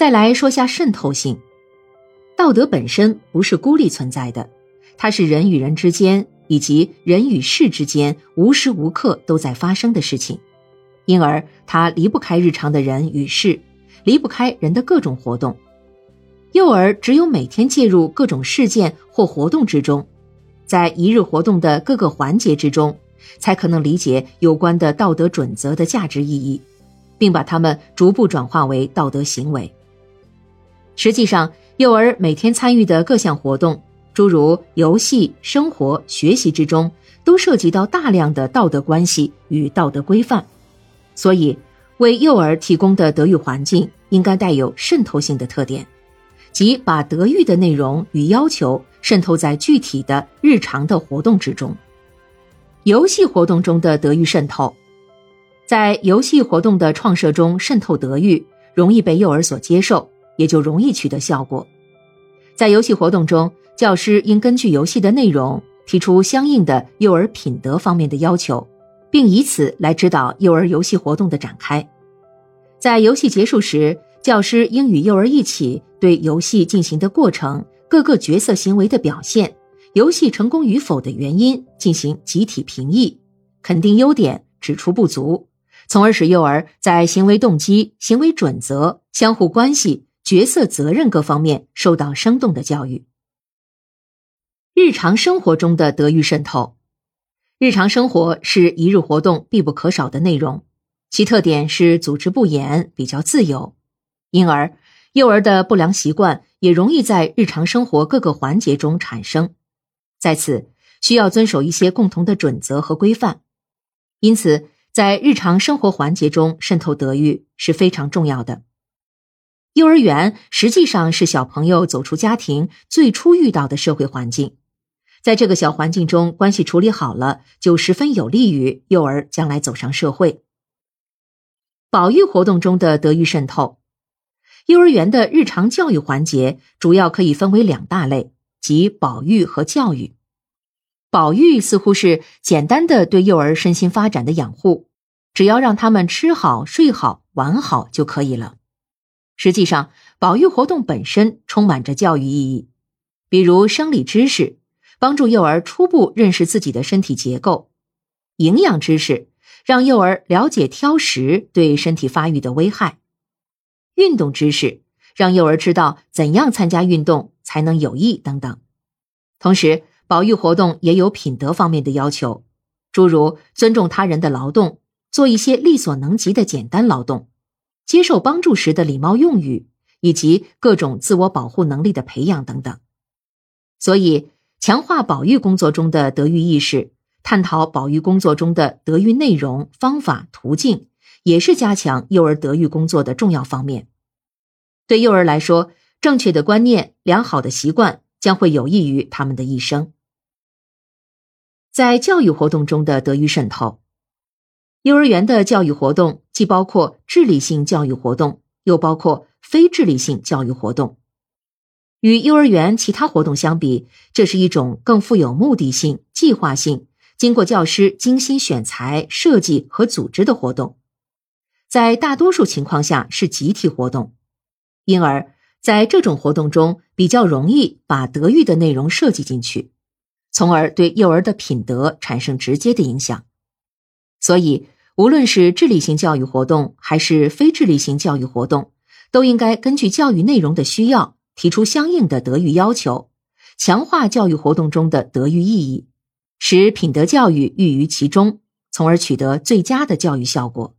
再来说下渗透性。道德本身不是孤立存在的，它是人与人之间以及人与事之间无时无刻都在发生的事情，因而它离不开日常的人与事，离不开人的各种活动。幼儿只有每天介入各种事件或活动之中，在一日活动的各个环节之中，才可能理解有关的道德准则的价值意义，并把它们逐步转化为道德行为。实际上，幼儿每天参与的各项活动，诸如游戏、生活、学习之中，都涉及到大量的道德关系与道德规范。所以，为幼儿提供的德育环境应该带有渗透性的特点，即把德育的内容与要求渗透在具体的日常的活动之中。游戏活动中的德育渗透，在游戏活动的创设中渗透德育，容易被幼儿所接受。也就容易取得效果。在游戏活动中，教师应根据游戏的内容提出相应的幼儿品德方面的要求，并以此来指导幼儿游戏活动的展开。在游戏结束时，教师应与幼儿一起对游戏进行的过程、各个角色行为的表现、游戏成功与否的原因进行集体评议，肯定优点，指出不足，从而使幼儿在行为动机、行为准则、相互关系。角色责任各方面受到生动的教育。日常生活中的德育渗透，日常生活是一日活动必不可少的内容，其特点是组织不严，比较自由，因而幼儿的不良习惯也容易在日常生活各个环节中产生，在此需要遵守一些共同的准则和规范，因此在日常生活环节中渗透德育是非常重要的。幼儿园实际上是小朋友走出家庭最初遇到的社会环境，在这个小环境中，关系处理好了，就十分有利于幼儿将来走上社会。保育活动中的德育渗透，幼儿园的日常教育环节主要可以分为两大类，即保育和教育。保育似乎是简单的对幼儿身心发展的养护，只要让他们吃好、睡好、玩好就可以了。实际上，保育活动本身充满着教育意义，比如生理知识，帮助幼儿初步认识自己的身体结构；营养知识，让幼儿了解挑食对身体发育的危害；运动知识，让幼儿知道怎样参加运动才能有益等等。同时，保育活动也有品德方面的要求，诸如尊重他人的劳动，做一些力所能及的简单劳动。接受帮助时的礼貌用语，以及各种自我保护能力的培养等等。所以，强化保育工作中的德育意识，探讨保育工作中的德育内容、方法、途径，也是加强幼儿德育工作的重要方面。对幼儿来说，正确的观念、良好的习惯将会有益于他们的一生。在教育活动中的德育渗透。幼儿园的教育活动既包括智力性教育活动，又包括非智力性教育活动。与幼儿园其他活动相比，这是一种更富有目的性、计划性、经过教师精心选材、设计和组织的活动。在大多数情况下是集体活动，因而在这种活动中比较容易把德育的内容设计进去，从而对幼儿的品德产生直接的影响。所以，无论是智力型教育活动还是非智力型教育活动，都应该根据教育内容的需要，提出相应的德育要求，强化教育活动中的德育意义，使品德教育寓于其中，从而取得最佳的教育效果。